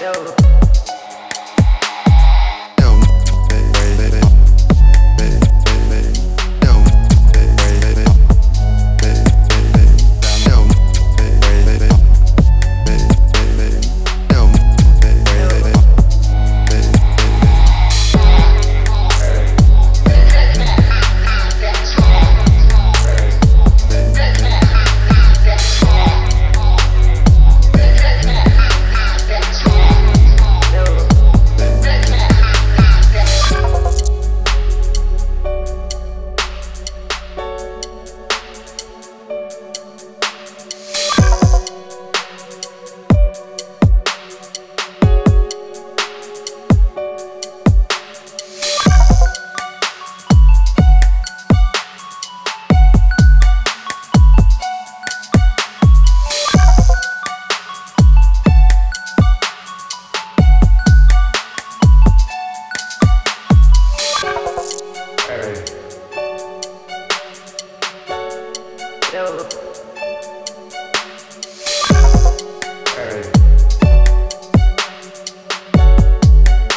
Eu. Hey.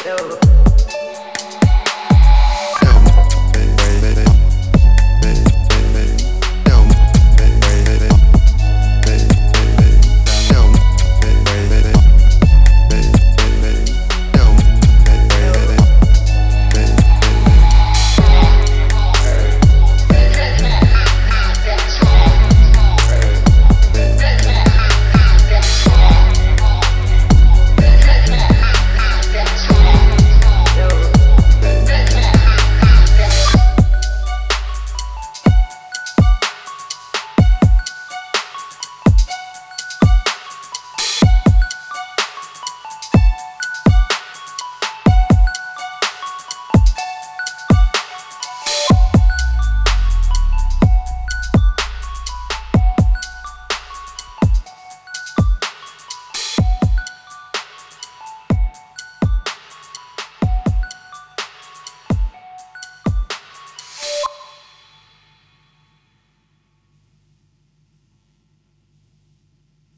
Yo.